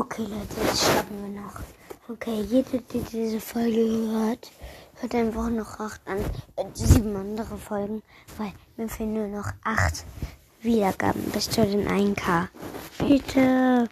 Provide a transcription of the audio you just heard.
Okay, Leute, jetzt starten wir noch. Okay, jeder, der diese Folge hört, hört einfach noch acht an, äh, sieben andere Folgen, weil mir fehlen nur noch acht Wiedergaben bis zu den 1K. Bitte.